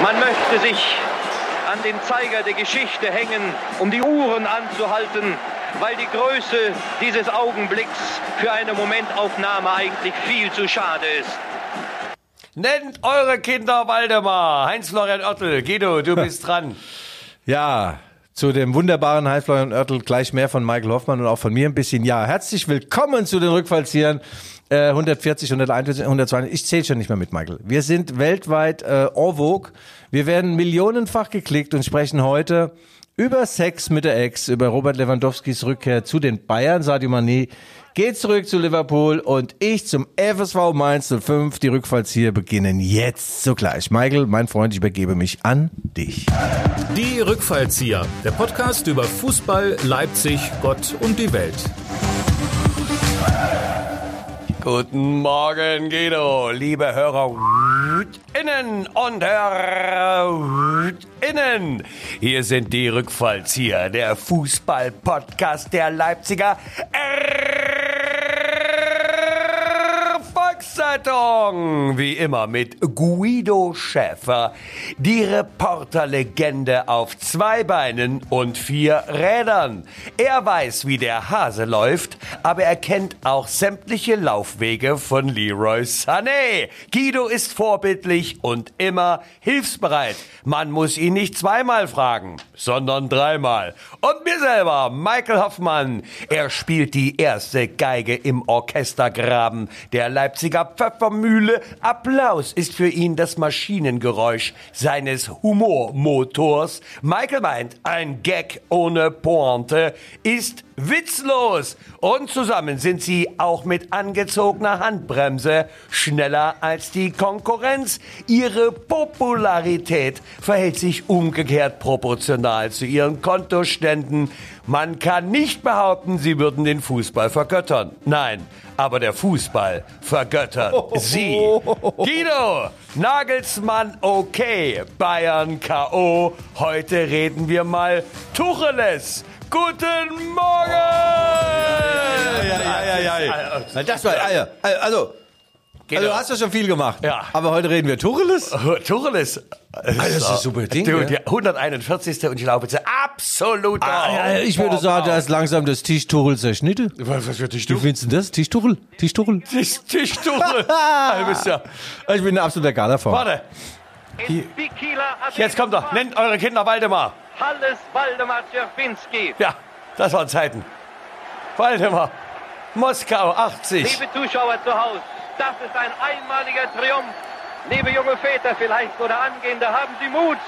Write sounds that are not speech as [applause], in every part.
Man möchte sich an den Zeiger der Geschichte hängen, um die Uhren anzuhalten, weil die Größe dieses Augenblicks für eine Momentaufnahme eigentlich viel zu schade ist. Nennt eure Kinder Waldemar. Heinz-Florian Oertel. Guido, du [laughs] bist dran. Ja, zu dem wunderbaren Heinz-Florian Oertel gleich mehr von Michael Hoffmann und auch von mir ein bisschen. Ja, herzlich willkommen zu den Rückfallziehern. Äh, 140, 141, 120. Ich zähle schon nicht mehr mit, Michael. Wir sind weltweit äh, en vogue. Wir werden millionenfach geklickt und sprechen heute über Sex mit der Ex, über Robert Lewandowskis Rückkehr zu den Bayern, Sadio Mané geht zurück zu Liverpool und ich zum FSV Mainz 05. Die Rückfallzieher beginnen jetzt sogleich. Michael, mein Freund, ich übergebe mich an dich. Die Rückfallzieher, der Podcast über Fußball, Leipzig, Gott und die Welt. Guten Morgen, Guido, liebe Hörer innen und Hörer innen. Hier sind die Rückfallzieher, der Fußball-Podcast der Leipziger Volkszeitung. Wie immer mit Guido Schäfer, die Reporterlegende auf zwei Beinen und vier Rädern. Er weiß, wie der Hase läuft, aber er kennt auch sämtliche Laufwege von Leroy Sané. Guido ist vorbildlich und immer hilfsbereit. Man muss ihn nicht zweimal fragen, sondern dreimal. Und mir selber, Michael Hoffmann. Er spielt die erste Geige im Orchestergraben der Leipziger Pfeffermühle. Applaus ist für ihn das Maschinengeräusch seines Humormotors. Michael meint, ein Gag ohne Pointe ist witzlos. Und zusammen sind sie auch mit angezogener Handbremse schneller als die Konkurrenz. Ihre Popularität verhält sich umgekehrt proportional zu ihren Kontoständen. Man kann nicht behaupten, sie würden den Fußball vergöttern. Nein, aber der Fußball vergöttert sie. [laughs] Guido, Nagelsmann okay, Bayern K.O. Heute reden wir mal Tucheles. Guten Morgen! Ja, ja, ja. Das war, also, also, du hast ja schon viel gemacht. Ja. Aber heute reden wir Tucheles. Tucheles. das ist ein super Ding, Du, ja. die 141. und ich glaube, zu absoluter. Ah, ja, ich würde sagen, da ist langsam das Tischtuchel zerschnitten. Was, was für Wie findest du das? Tischtuchel? Tischtuchel? Tisch, Tischtuchel. du bist ja. Ich bin ein absoluter Galaform. Warte, Bikila jetzt kommt doch. Nennt eure Kinder Waldemar. Halles Waldemar Czerwinski. Ja, das waren Zeiten. Waldemar. Moskau 80. Liebe Zuschauer zu Hause, das ist ein einmaliger Triumph. Liebe junge Väter vielleicht oder Angehende, haben Sie Mut.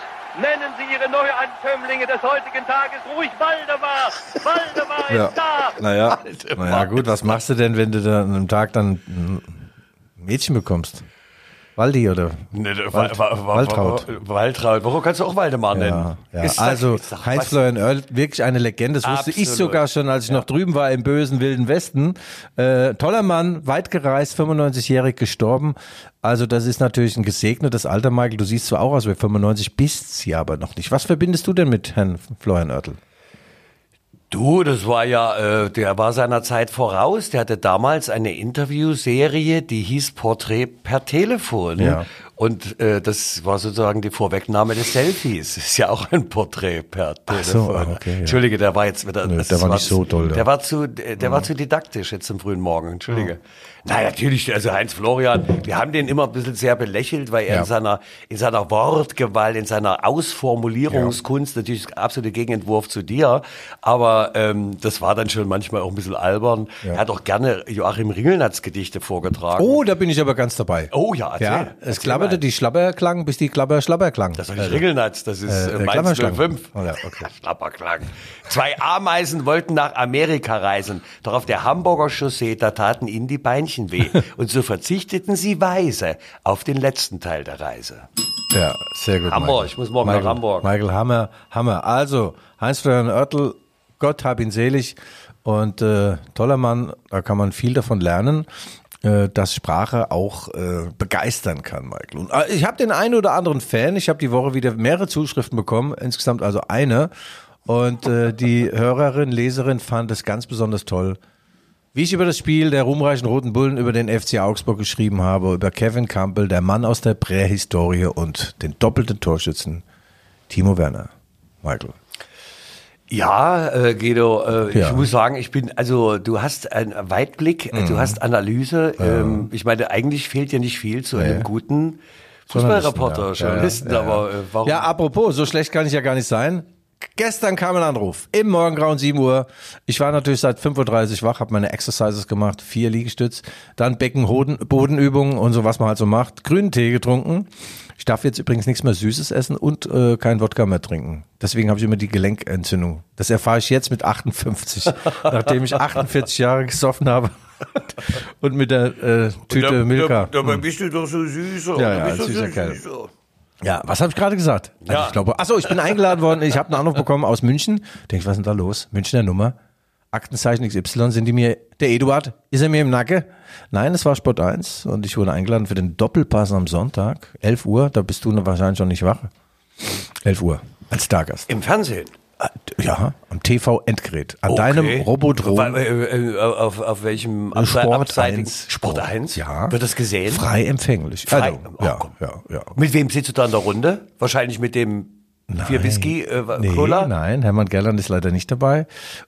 Nennen Sie Ihre Neuankömmlinge des heutigen Tages ruhig Waldemar. Waldemar Ja. ist da. Naja, naja, gut, was machst du denn, wenn du dann an einem Tag dann ein Mädchen bekommst? Waldi oder? Ne, da- Wald- Wa- Wa- Wa- Waltraud. Wa- Waltraud. Warum kannst du auch Waldemar nennen? Ja, ja. Also Heinz-Florian Oerl, wirklich eine Legende. Das wusste ich Absolut. sogar schon, als ich noch drüben war im bösen Wilden Westen. Äh, toller Mann, weit gereist, 95-jährig gestorben. Also das ist natürlich ein gesegnetes Alter, Michael. Du siehst zwar auch aus wie 95, bist sie aber noch nicht. Was verbindest du denn mit Herrn Florian Oertel? Du, das war ja, äh, der war seiner Zeit voraus. Der hatte damals eine Interviewserie, die hieß Porträt per Telefon. Ja. Und äh, das war sozusagen die Vorwegnahme des Selfies. Ist ja auch ein Porträt per Ach so, Telefon. ah, okay, ja. Entschuldige, der war jetzt wieder. Nö, der war nicht so toll, ja. Der war zu, der war zu didaktisch jetzt zum frühen Morgen. Entschuldige. Na natürlich, also Heinz Florian, wir haben den immer ein bisschen sehr belächelt, weil er Ja. in seiner in seiner Wortgewalt, in seiner Ausformulierungskunst natürlich das absolute Gegenentwurf zu dir. Aber ähm, das war dann schon manchmal auch ein bisschen albern. Er hat auch gerne Joachim Ringelnatz Gedichte vorgetragen. Oh, da bin ich aber ganz dabei. Oh ja, erzähl. Ja, es Erzähl mal. die Schlabberklang, bis die Klapper Schlabberklang. Das ist nicht Ringelnatz, das ist Äh, äh, Mainz Klammerschlangen. 05. Oh ja, okay. [laughs] Schlapperklang. Zwei Ameisen wollten nach Amerika reisen, doch auf der Hamburger Chaussee, da taten ihnen die Beinchen weh. [laughs] Und so verzichteten sie weise auf den letzten Teil der Reise. Ja, sehr gut. Hamburg, Michael. ich muss morgen nach Michael, Hamburg. Michael, Hammer, Hammer. Also, Heinz-Florian Oertel, Gott hab ihn selig und äh, toller Mann, da kann man viel davon lernen, dass Sprache auch äh, begeistern kann, Michael. Und, äh, ich habe den einen oder anderen Fan, ich habe die Woche wieder mehrere Zuschriften bekommen, insgesamt also eine. Und äh, die [laughs] Hörerin, Leserin fand es ganz besonders toll, Wie ich über das Spiel der ruhmreichen Roten Bullen über den FC Augsburg geschrieben habe, über Kevin Campbell, der Mann aus der Prähistorie und den doppelten Torschützen Timo Werner. Michael. Ja, äh, Guido, äh, Ja. ich muss sagen, ich bin, also du hast einen Weitblick, äh, du hast Analyse. Ähm, ich meine, eigentlich fehlt dir nicht viel zu einem guten Fußballreporter, Journalisten, ja. Journalisten, aber äh, warum? Ja, apropos, so schlecht kann ich ja gar nicht sein. Gestern kam ein Anruf, im Morgengrauen 7 Uhr. Ich war natürlich seit 5.30 Uhr wach, habe meine Exercises gemacht, vier Liegestütz, dann Becken, Hoden, Bodenübungen und so, was man halt so macht. Grünen Tee getrunken. Ich darf jetzt übrigens nichts mehr Süßes essen und äh, kein Wodka mehr trinken. Deswegen habe ich immer die Gelenkentzündung. Das erfahre ich jetzt mit 58, [laughs] nachdem ich 48 Jahre gesoffen habe [laughs] und mit der äh, Tüte Milka. Dabei bist du doch so süß. Ja, ja, süßer so Kerl. süß. Ja, was habe ich gerade gesagt? Also Ja. Ich glaube, achso, ich bin eingeladen worden. Ich habe einen Anruf bekommen aus München. Denk, was ist denn da los? Münchner Nummer. Aktenzeichen XY sind die mir. Der Eduard, ist er mir im Nacken? Nein, es war Sport 1 und ich wurde eingeladen für den Doppelpass am Sonntag, 11 Uhr. Da bist du wahrscheinlich schon nicht wach. 11 Uhr als Stargast. Im Fernsehen. Ja, am TV-Endgerät. An deinem Okay. Robodrom. Wa- äh, äh, Auf, auf welchem Sport abseitigen- 1. Sport 1? Ja. Wird das gesehen? Frei empfänglich. Frei- Also, Oh, ja, komm. ja, ja. Mit wem sitzt du da in der Runde? Wahrscheinlich mit dem vier Whisky äh, Nee, Cola? nein, Hermann Gerland ist leider nicht dabei.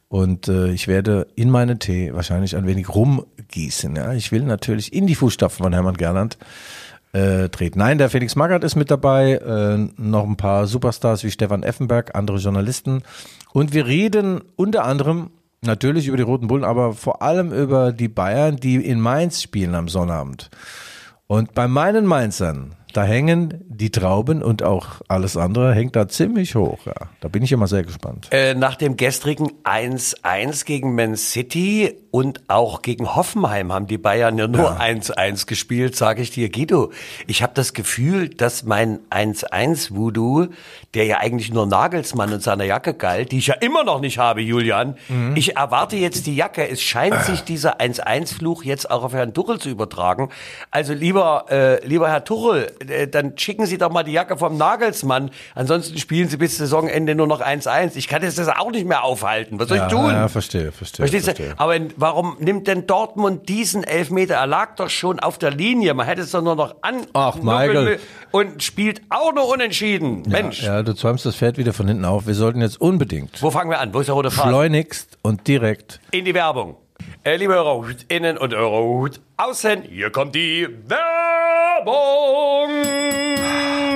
Und äh, ich werde in meinen Tee wahrscheinlich ein wenig rumgießen. Ja? Ich will natürlich in die Fußstapfen von Hermann Gerland äh, treten. Nein, der Felix Magath ist mit dabei, äh, noch ein paar Superstars wie Stefan Effenberg, andere Journalisten. Und wir reden unter anderem natürlich über die Roten Bullen, aber vor allem über die Bayern, die in Mainz spielen am Sonnabend. Und bei meinen Mainzern, da hängen die Trauben und auch alles andere hängt da ziemlich hoch. Ja. Da bin ich immer sehr gespannt. Äh, nach dem gestrigen 1-1 gegen Man City und auch gegen Hoffenheim haben die Bayern ja nur 1-1 gespielt, sage ich dir, Guido. Ich habe das Gefühl, dass mein 1-1-Voodoo, der ja eigentlich nur Nagelsmann und seiner Jacke galt, die ich ja immer noch nicht habe, Julian, Mhm. ich erwarte jetzt die Jacke. Es scheint sich dieser 1-1-Fluch jetzt auch auf Herrn Tuchel zu übertragen. Also lieber, äh, lieber Herr Tuchel, äh, dann schicken Sie doch mal die Jacke vom Nagelsmann. Ansonsten spielen Sie bis Saisonende nur noch 1-1. Ich kann jetzt das auch nicht mehr aufhalten. Was soll ich tun? Ja, verstehe, verstehe. Verstehst du? verstehe. Aber warum nimmt denn Dortmund diesen Elfmeter? Er lag doch schon auf der Linie. Man hätte es doch nur noch an Ach, Michael. und spielt auch nur unentschieden. Mensch, Ja, du zäumst das Pferd wieder von hinten auf. Wir sollten jetzt unbedingt wo fangen wir an? Wo ist der rote Faden? schleunigst und direkt. In die Werbung. Äh, liebe Hörer, innen und Hörer, außen, hier kommt die Werbung.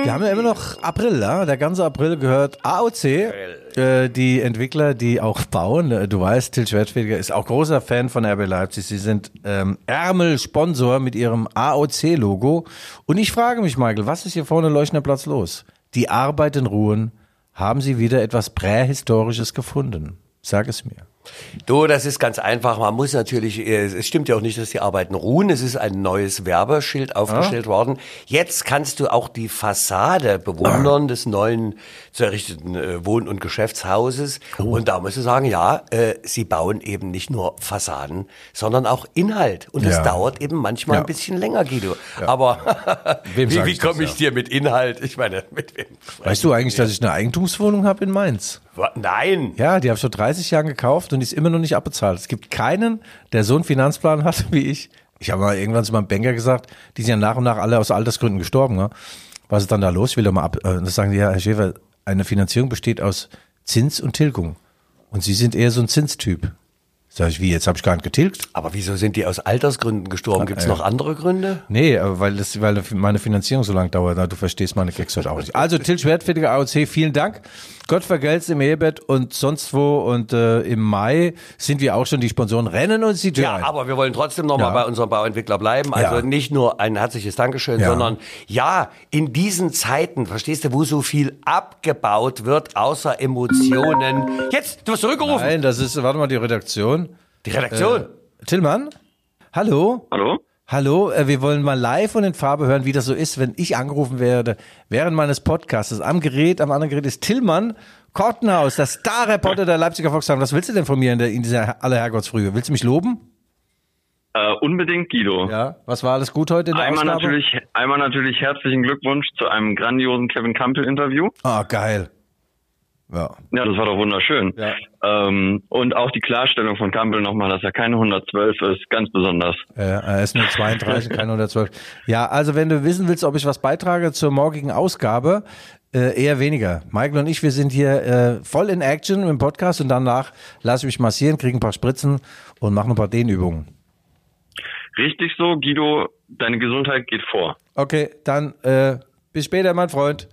Wir haben ja immer noch April, ja? der ganze April gehört AOC, äh, die Entwickler, die auch bauen. Äh, Du weißt, Til Schwertfeger ist auch großer Fan von RB Leipzig. Sie sind ähm, Ärmelsponsor mit ihrem AOC-Logo. Und ich frage mich, Michael, was ist hier vorne Leuchtender Platz los? Die Arbeit in Ruhen. Haben Sie wieder etwas Prähistorisches gefunden? Sag es mir. Du, das ist ganz einfach. Man muss natürlich, äh, es stimmt ja auch nicht, dass die Arbeiten ruhen. Es ist ein neues Werbeschild aufgestellt worden. Jetzt kannst du auch die Fassade bewundern des neuen zu errichteten äh, Wohn- und Geschäftshauses. Und da musst du sagen, ja, äh, sie bauen eben nicht nur Fassaden, sondern auch Inhalt. Und das Ja. dauert eben manchmal Ja. ein bisschen länger, Guido. Aber [laughs] wie, wie ich komme ich ja? dir mit Inhalt? Ich meine, mit wem? Weißt du eigentlich, dass ich eine Eigentumswohnung habe in Mainz? Nein. Ja, die habe ich vor 30 Jahren gekauft und die ist immer noch nicht abbezahlt. Es gibt keinen, der so einen Finanzplan hat [laughs] wie ich. Ich habe mal irgendwann zu meinem Banker gesagt, die sind ja nach und nach alle aus Altersgründen gestorben. Ne? Was ist dann da los? Ich will doch mal ab. äh, Das sagen die, ja, Herr Schäfer, eine Finanzierung besteht aus Zins und Tilgung. Und Sie sind eher so ein Zinstyp. Sag ich, wie, jetzt habe ich gar nicht getilgt? Aber wieso sind die aus Altersgründen gestorben? Gibt es äh, noch andere Gründe? Nee, aber weil, das, weil meine Finanzierung so lang dauert. Du verstehst meine Gags heute auch nicht. Also Til Schwertfälliger AOC, vielen Dank. Gott vergelt's im Ehebett und sonst wo. Und äh, im Mai sind wir auch schon die Sponsoren Rennen und sie Ja, aber wir wollen trotzdem nochmal Ja. bei unserem Bauentwickler bleiben. Also Ja. nicht nur ein herzliches Dankeschön, Ja. sondern ja, in diesen Zeiten, verstehst du, wo so viel abgebaut wird, außer Emotionen. Jetzt, du wirst zurückgerufen. Nein, das ist, warte mal, die Redaktion. Die Redaktion. Äh, Tillmann? Hallo? Hallo? Hallo, äh, wir wollen mal live und in Farbe hören, wie das so ist, wenn ich angerufen werde während meines Podcasts. Am Gerät, am anderen Gerät ist Tillmann Kortenhaus, der Starreporter der Leipziger Volkswagen. Was willst du denn von mir in, der, in dieser Allerherrgottsfrühe? Willst du mich loben? Äh, unbedingt Guido. Ja. Was war alles gut heute in der Einmal Ausgabe? natürlich, einmal natürlich herzlichen Glückwunsch zu einem grandiosen Kevin Campbell Interview. Ah, geil. Ja. Ja, das war doch wunderschön. Ja. Ähm, und auch die Klarstellung von Campbell nochmal, dass er keine 112 ist, ganz besonders. Äh, er ist nur 32, kein 112. Ja, also wenn du wissen willst, ob ich was beitrage zur morgigen Ausgabe, äh, eher weniger. Michael und ich, wir sind hier äh, voll in Action im Podcast und danach lasse ich mich massieren, kriege ein paar Spritzen und mache ein paar Dehnübungen. Richtig so, Guido, deine Gesundheit geht vor. Okay, dann äh, bis später, mein Freund.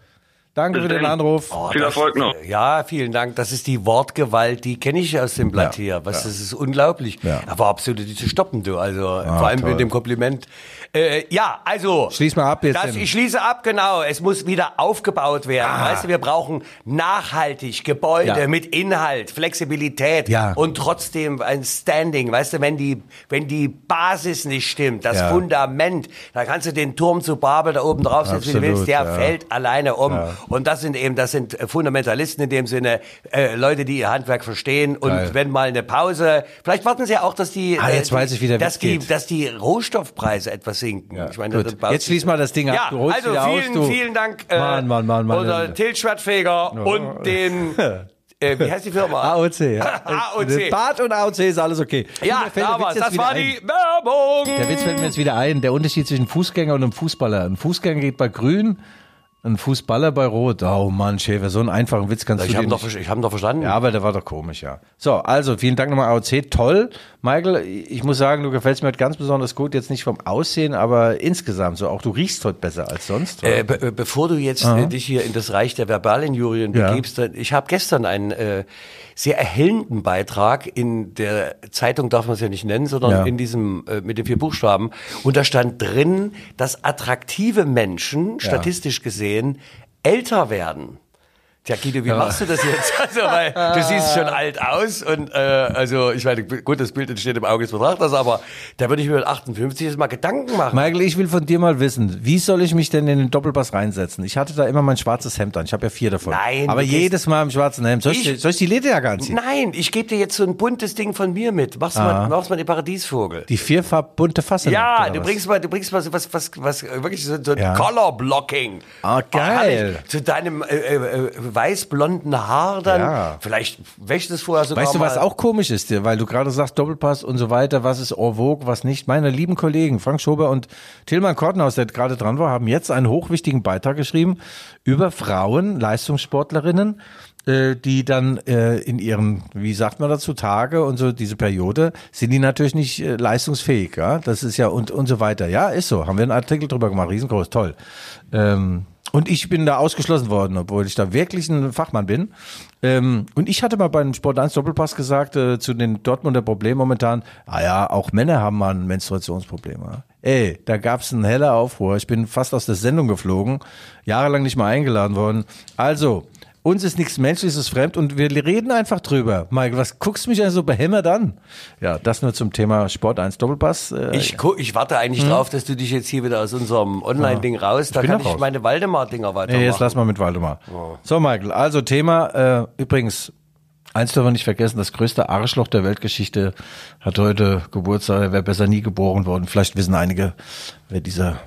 Danke Bis für den. Anruf. Viel Erfolg noch. Ja, vielen Dank. Das ist die Wortgewalt, die kenne ich aus dem Blatt Ja, hier. Was, ja. Das ist unglaublich. Ja. Aber absolut nicht zu stoppen, du. Also vor allem toll. mit dem Kompliment. Äh, ja, also. Schließ mal ab jetzt Das, ich schließe ab, genau. Es muss wieder aufgebaut werden. Ah. Weißt du, wir brauchen nachhaltig Gebäude Ja. mit Inhalt, Flexibilität Ja. und trotzdem ein Standing. Weißt du, wenn die, wenn die Basis nicht stimmt, das Ja. Fundament, da kannst du den Turm zu Babel da oben drauf setzen, wie du willst, der fällt alleine um. Und das sind eben, das sind Fundamentalisten in dem Sinne, äh, Leute, die ihr Handwerk verstehen. Und Geil. wenn mal eine Pause, vielleicht warten sie ja auch, dass die, Ah, jetzt äh, weiß ich, wie der dass die, dass die Rohstoffpreise etwas sinken. Ja, ich meine, gut. Jetzt schließ mal das Ding ab. Ja, also vielen, aus, vielen Dank, äh, Mann, Mann, Mann, Mann. unser Til Schwertfeger und den, äh, wie heißt die Firma? [laughs] AOC, [laughs] ja. AOC. Bart und AOC ist alles okay. Ja, da war's. Das war ein. die Werbung. Der Witz fällt mir jetzt wieder ein. Der Unterschied zwischen Fußgänger und einem Fußballer. Ein Fußgänger geht bei grün, ein Fußballer bei rot. Oh Mann, Schäfer, so einen einfachen Witz kannst Ich du habe dir doch, nicht... ich hab doch verstanden. Ja, aber der war doch komisch, ja. So, also vielen Dank nochmal AOC. Toll. Michael, ich muss sagen, du gefällst mir heute ganz besonders gut. Jetzt nicht vom Aussehen, aber insgesamt so. Auch du riechst heute besser als sonst. Äh, be äh, bevor du jetzt äh, dich hier in das Reich der Verbalinjurien Ja. begibst, dann- ich habe gestern einen äh, sehr erhellenden Beitrag in der Zeitung, darf man es ja nicht nennen, sondern Ja. in diesem äh, mit den vier Buchstaben. Und da stand drin, dass attraktive Menschen, statistisch gesehen, älter werden. Tja, Guido, wie machst du das jetzt? [laughs] Also, weil du siehst schon alt aus und äh, also ich meine, gut, das Bild entsteht im Auge des Betrachters, aber da würde ich mir mit 58 jetzt mal Gedanken machen. Michael, ich will von dir mal wissen, wie soll ich mich denn in den Doppelpass reinsetzen? Ich hatte da immer mein schwarzes Hemd an. Ich habe ja vier davon. Nein, Aber du jedes Mal im schwarzen Hemd. Soll ich, Ich- soll ich die Lederjacke anziehen? Nein, ich gebe dir jetzt so ein buntes Ding von mir mit. Mach's mal, mach's mal den Paradiesvogel. Die vierfarb bunte Fasse. ja, du was? bringst mal, du bringst mal so was, was, was, äh, wirklich so, so ein Ja. Color Blocking. Ah, geil. herrlich. Zu deinem äh, äh, äh, weiß-blonden Haar dann. Ja. Vielleicht wäscht es vorher sogar Weißt du, was mal. auch komisch ist dir, weil du gerade sagst Doppelpass und so weiter, was ist en vogue, was nicht. Meine lieben Kollegen Frank Schober und Tilman Kortenhaus, der gerade dran war, haben jetzt einen hochwichtigen Beitrag geschrieben über Frauen, Leistungssportlerinnen, äh, die dann äh, in ihren, wie sagt man dazu, Tage und so diese Periode, sind die natürlich nicht äh, leistungsfähig, ja. Das ist ja und und so weiter. Ja, ist so. Haben wir einen Artikel drüber gemacht, riesengroß, toll. Ähm, und ich bin da ausgeschlossen worden, obwohl ich da wirklich ein Fachmann bin. Ähm, und ich hatte mal beim Sport 1 Doppelpass gesagt, äh, zu den Dortmunder Problemen momentan, ah ja, auch Männer haben mal ein Menstruationsproblem. Ja. Ey, da gab's einen heller Aufruhr. Ich bin fast aus der Sendung geflogen, jahrelang nicht mal eingeladen worden. Also, uns ist nichts Menschliches fremd und wir reden einfach drüber. Michael, was guckst du mich also behämmert an? Ja, das nur zum Thema Sport 1 Doppelpass. Äh, Ich, ich warte eigentlich drauf, dass du dich jetzt hier wieder aus unserem Online-Ding raus. Da kann ich raus. meine Waldemar-Dinger weitermachen. Nee, jetzt lass mal mit Waldemar. So, Michael, also Thema, äh, übrigens, eins dürfen wir nicht vergessen, das größte Arschloch der Weltgeschichte hat heute Geburtstag, er wäre besser nie geboren worden. Vielleicht wissen einige, wer dieser...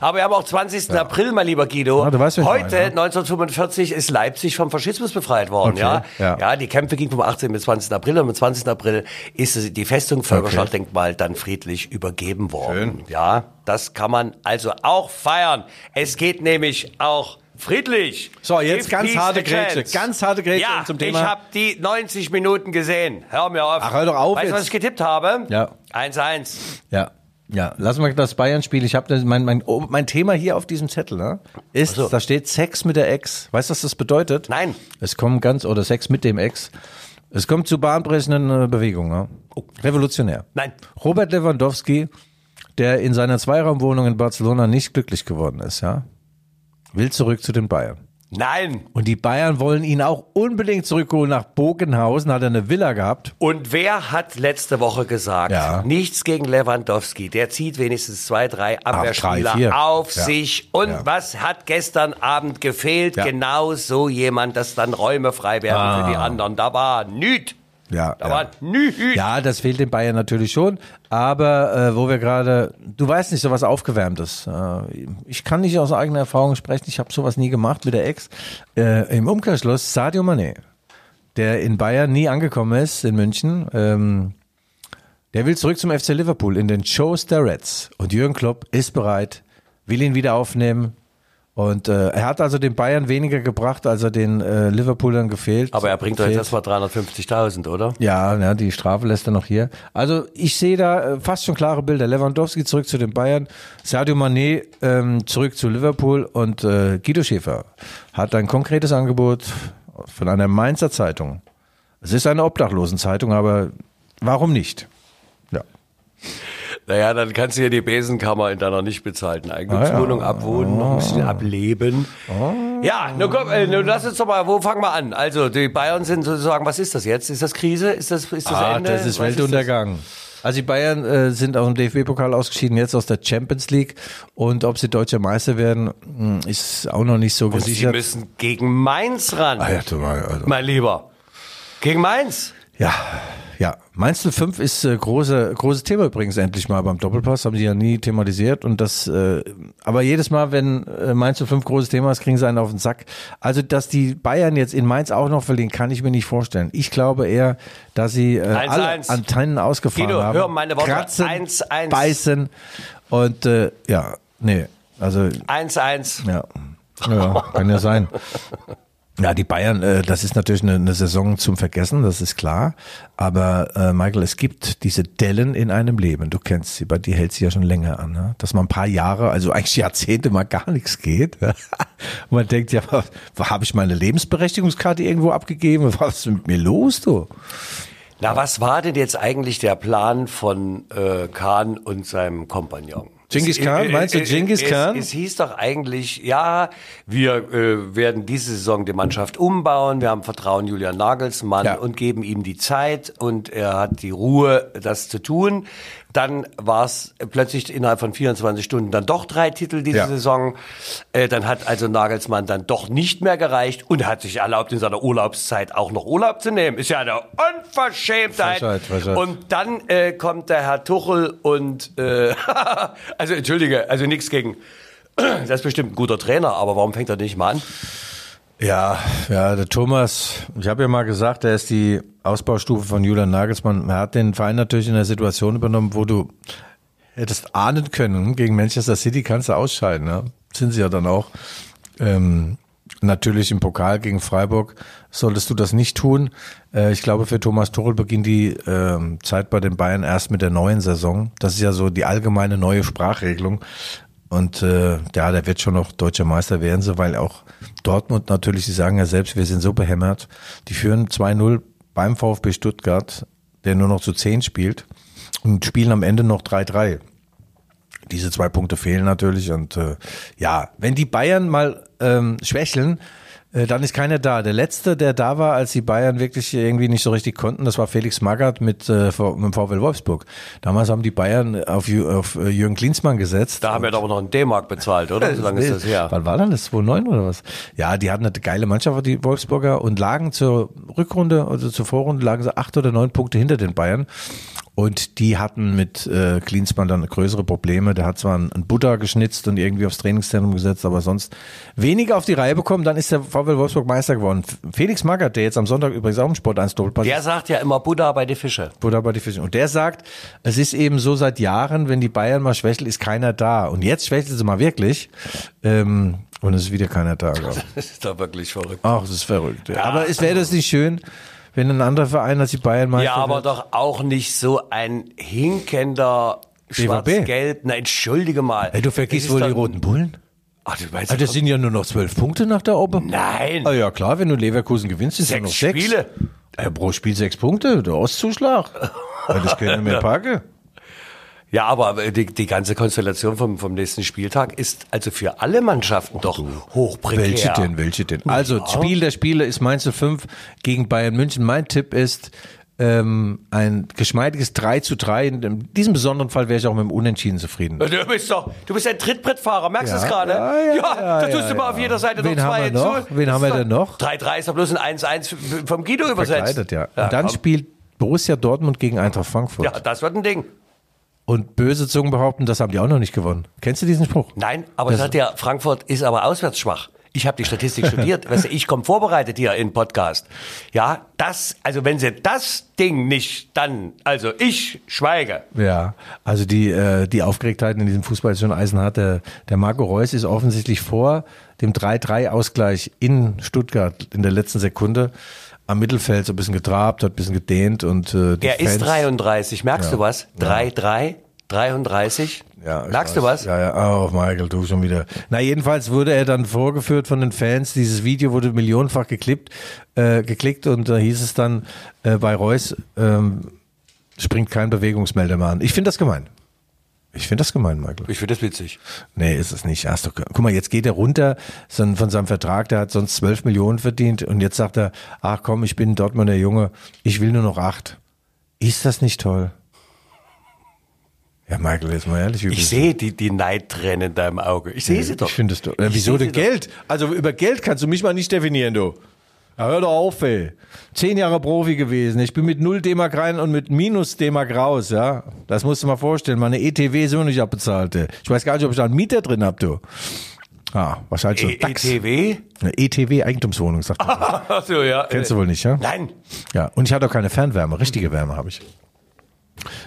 Aber wir haben auch 20. April, mein lieber Guido. Ah, du weißt, Heute, meine, ja. 1945, ist Leipzig vom Faschismus befreit worden. Okay, ja? ja. ja, die Kämpfe gingen vom 18. bis 20. April und am 20. April ist die Festung Völkerschlachtdenkmal dann friedlich übergeben worden. Ja, das kann man also auch feiern. Es geht nämlich auch friedlich. So, jetzt Give ganz harte Grätsche, ganz harte Grätsche ja, zum Thema. ich habe die 90 Minuten gesehen. Hör mir auf. Ach, hör doch auf Weißt du, was ich getippt habe? Ja. 1-1. Ja, ja, lass mal das Bayern-Spiel. Ich habe mein, mein, oh, mein Thema hier auf diesem Zettel, ne, ist, so. da steht Sex mit der Ex. Weißt du, was das bedeutet? Nein. Es kommt ganz, oder Sex mit dem Ex. Es kommt zu bahnbrechenden äh, Bewegungen. Ne? Revolutionär. Nein. Robert Lewandowski, der in seiner Zweiraumwohnung in Barcelona nicht glücklich geworden ist, ja, will zurück zu den Bayern. Nein. Und die Bayern wollen ihn auch unbedingt zurückholen nach Bogenhausen, hat er eine Villa gehabt. Und wer hat letzte Woche gesagt, Ja. nichts gegen Lewandowski, der zieht wenigstens zwei, drei Abwehrspieler drei, auf Ja. sich. Und Ja. was hat gestern Abend gefehlt? Genau so jemand, dass dann Räume frei werden Ah. für die anderen. Da war nüt. Ja, Da ja. nü. Ja, das fehlt den Bayern natürlich schon. Aber äh, wo wir gerade, du weißt nicht, sowas Aufgewärmtes. Äh, ich kann nicht aus eigener Erfahrung sprechen. Ich habe sowas nie gemacht mit der Ex. Äh, Im Umkehrschluss Sadio Mané, der in Bayern nie angekommen ist, in München. Ähm, der will zurück zum FC Liverpool in den Shows der Reds. Und Jürgen Klopp ist bereit, will ihn wieder aufnehmen. Und äh, er hat also den Bayern weniger gebracht, als er den äh, Liverpoolern gefehlt. Aber er bringt jetzt Fehlt. erstmal 350.000, oder? Ja, ja, die Strafe lässt er noch hier. Also ich sehe da äh, fast schon klare Bilder. Lewandowski zurück zu den Bayern, Sadio Mané ähm, zurück zu Liverpool und äh, Guido Schäfer hat ein konkretes Angebot von einer Mainzer Zeitung. Es ist eine Obdachlosenzeitung, aber warum nicht? Ja. Naja, dann kannst du ja die Besenkammer in deiner nicht bezahlten Eigentumswohnung Ah, ja. abwohnen, noch ein bisschen ableben. Ja, nun komm, äh, nun lass uns doch mal, wo fangen wir an? Also, die Bayern sind sozusagen, was ist das jetzt? Ist das Krise? Ist das, ist das Ah, Ende? das ist Was Weltuntergang. Also die Bayern äh, sind aus dem DFB-Pokal ausgeschieden, jetzt aus der Champions League. Und ob sie deutscher Meister werden, mh, ist auch noch nicht so Und sie gesichert. müssen gegen Mainz ran, Ah, ja, mal, also. mein Lieber. Gegen Mainz. Ja, ja. Mainz 05 ist äh, große, großes Thema übrigens endlich mal beim Doppelpass, haben sie ja nie thematisiert und das, äh, aber jedes Mal, wenn äh, Mainz 05 großes Thema ist, kriegen sie einen auf den Sack. Also, dass die Bayern jetzt in Mainz auch noch verlieren, kann ich mir nicht vorstellen. Ich glaube eher, dass sie äh, 1-1. alle Antennen ausgefahren Guido, haben. hör meine Worte. Kratzen, 1-1. beißen und äh, ja, nee, also 1-1. ja, ja kann ja sein. [laughs] Ja, die Bayern, äh, das ist natürlich eine, eine Saison zum Vergessen, das ist klar. Aber äh, Michael, es gibt diese Dellen in einem Leben. Du kennst sie, bei dir hält sie ja schon länger an, ne? dass man ein paar Jahre, also eigentlich Jahrzehnte mal gar nichts geht. Und man denkt ja, habe ich meine Lebensberechtigungskarte irgendwo abgegeben? [laughs] Was ist mit mir los, du? Na, was war denn jetzt eigentlich der Plan von äh, Kahn und seinem Kompagnon? Genghis Es- Khan? äh, Meinst du äh, Genghis es, Khan? Es, hieß doch eigentlich, ja, wir äh, werden diese Saison die Mannschaft umbauen, wir haben Vertrauen Julian Nagelsmann Ja. und geben ihm die Zeit und er hat die Ruhe, das zu tun. Dann war es plötzlich innerhalb von 24 Stunden dann doch drei Titel diese Ja. Saison. Äh, dann hat also Nagelsmann dann doch nicht mehr gereicht und hat sich erlaubt, in seiner Urlaubszeit auch noch Urlaub zu nehmen. Ist ja eine Unverschämtheit. Frechheit, Frechheit. Und dann äh, kommt der Herr Tuchel und äh, [laughs] also entschuldige, also nichts gegen. [clears throat] Das ist bestimmt ein guter Trainer, aber warum fängt er nicht mal an? Ja, ja, der Thomas, ich habe ja mal gesagt, er ist die Ausbaustufe von Julian Nagelsmann. Er hat den Verein natürlich in einer Situation übernommen, wo du hättest ahnen können, gegen Manchester City kannst du ausscheiden. Ne? Sind sie ja dann auch. Ähm, natürlich im Pokal gegen Freiburg solltest du das nicht tun. Äh, ich glaube, für Thomas Tuchel beginnt die ähm, Zeit bei den Bayern erst mit der neuen Saison. Das ist ja so die allgemeine neue Sprachregelung. Und äh, ja, der wird schon noch deutscher Meister werden, so weil auch Dortmund natürlich, sie sagen ja selbst, wir sind so behämmert. Die führen 2-0 beim VfB Stuttgart, der nur noch zu 10 spielt und spielen am Ende noch 3-3. Diese zwei Punkte fehlen natürlich und äh, ja, wenn die Bayern mal ähm, schwächeln, dann ist keiner da. Der letzte, der da war, als die Bayern wirklich irgendwie nicht so richtig konnten, das war Felix Magath mit, äh, mit dem VfL Wolfsburg. Damals haben die Bayern auf, auf äh, Jürgen Klinsmann gesetzt. Da haben wir doch noch einen D-Mark bezahlt, oder? So lange ist das her. Wann war dann das? 2009 oder was? Ja, die hatten eine geile Mannschaft, die Wolfsburger, und lagen zur Rückrunde, also zur Vorrunde, lagen sie acht oder neun Punkte hinter den Bayern. Und die hatten mit äh, Klinsmann dann größere Probleme. Der hat zwar einen, Butter geschnitzt und irgendwie aufs Trainingszentrum gesetzt, aber sonst weniger auf die Reihe bekommen. Dann ist der VfL Wolfsburg Meister geworden. Felix Magath, der jetzt am Sonntag übrigens auch im Sport 1 Doppelpass Der sagt ja immer Buddha bei die Fische. Buddha bei die Fische. Und der sagt, es ist eben so seit Jahren, wenn die Bayern mal schwächeln, ist keiner da. Und jetzt schwächeln sie mal wirklich. Ähm, und es ist wieder keiner da. [laughs] Das ist doch wirklich verrückt. Ach, das ist verrückt. Ja. Aber es wäre das nicht schön, wenn ein anderer Verein als die Bayern Meister Ja, aber wird? doch auch nicht so ein hinkender Schwarz-Gelb. Na, entschuldige mal. Hey, du vergisst wohl die roten Bullen? Ach, du meinst, Ah, das sind ja nur noch zwölf Punkte nach der Oper. Nein. Ah, ja, klar, wenn du Leverkusen gewinnst, ist ja Sechs noch sechs. Spiele. Ja, pro Spiel sechs Punkte, der Ostzuschlag. [laughs] Das können wir mehr packen. Ja, aber die, die ganze Konstellation vom, vom nächsten Spieltag ist also für alle Mannschaften doch hochprekär. Welche denn, welche denn? Also, Spiel der Spiele ist Mainz 05 gegen Bayern München. Mein Tipp ist ähm, ein geschmeidiges 3 zu 3. In diesem besonderen Fall wäre ich auch mit dem Unentschieden zufrieden. Du bist doch, du bist ein Trittbrettfahrer, merkst du Ja, es gerade? ja, ja, ja, da tust ja, du mal ja. auf jeder Seite Wen noch haben zwei wir noch? hinzu. Wen Das haben wir denn noch? 3-3 ist doch bloß ein 1-1 vom Guido übersetzt. Verkleidet, ja. Und dann komm. spielt Borussia Dortmund gegen Eintracht Frankfurt. Ja, das wird ein Ding. Und böse Zungen behaupten, das haben die auch noch nicht gewonnen. Kennst du diesen Spruch? Nein, aber sagt ja, Frankfurt ist aber auswärts schwach. Ich habe die Statistik studiert. Weißt du, ich komme vorbereitet hier in Podcast. Ja, das, also wenn sie das Ding nicht dann, also ich schweige. Ja, also die, äh, die Aufgeregtheit in diesem Fußball ist schon eisenhart. Der, der Marco Reus ist offensichtlich vor dem 3-3-Ausgleich in Stuttgart in der letzten Sekunde am Mittelfeld so ein bisschen getrabt, hat ein bisschen gedehnt und äh, die Er ist Fans, 33, merkst Ja. du was? 3-3, 33. Ja, Merkst du was? Ja, ja. Oh, Michael, du schon wieder. Na, jedenfalls wurde er dann vorgeführt von den Fans. Dieses Video wurde millionenfach geklippt, äh, geklickt und da hieß es dann äh, bei Reus, ähm, springt kein Bewegungsmelder mehr an. Ich finde das gemein. Ich finde das gemein, Michael. Ich finde das witzig. Nee, ist es nicht. Hast du, guck mal, jetzt geht er runter von seinem Vertrag, der hat sonst 12 Millionen verdient und jetzt sagt er, ach komm, ich bin Dortmunder Junge, ich will nur noch acht. Ist das nicht toll? Ja, Michael, jetzt mal ehrlich. Ich sehe die, die Neidtränen in deinem Auge. Ich sehe sie doch. Ich finde es doch. Äh, wieso denn sie doch. Geld? Also über Geld kannst du mich mal nicht definieren, du. Ja, hör doch auf, ey. Zehn Jahre Profi gewesen. Ich bin mit null D-Mark rein und mit minus D-Mark raus, ja. Das musst du mal vorstellen. Meine ETW ist immer nicht abbezahlt. ey. Ich weiß gar nicht, ob ich da einen Mieter drin hab, du. Ah, wahrscheinlich so E DAX. ETW? Eine ETW Eigentumswohnung, sagt man. [laughs] Ach so, ja. Kennst du wohl nicht, ja? Nein. Ja, und ich hatte auch keine Fernwärme. Richtige Wärme habe ich.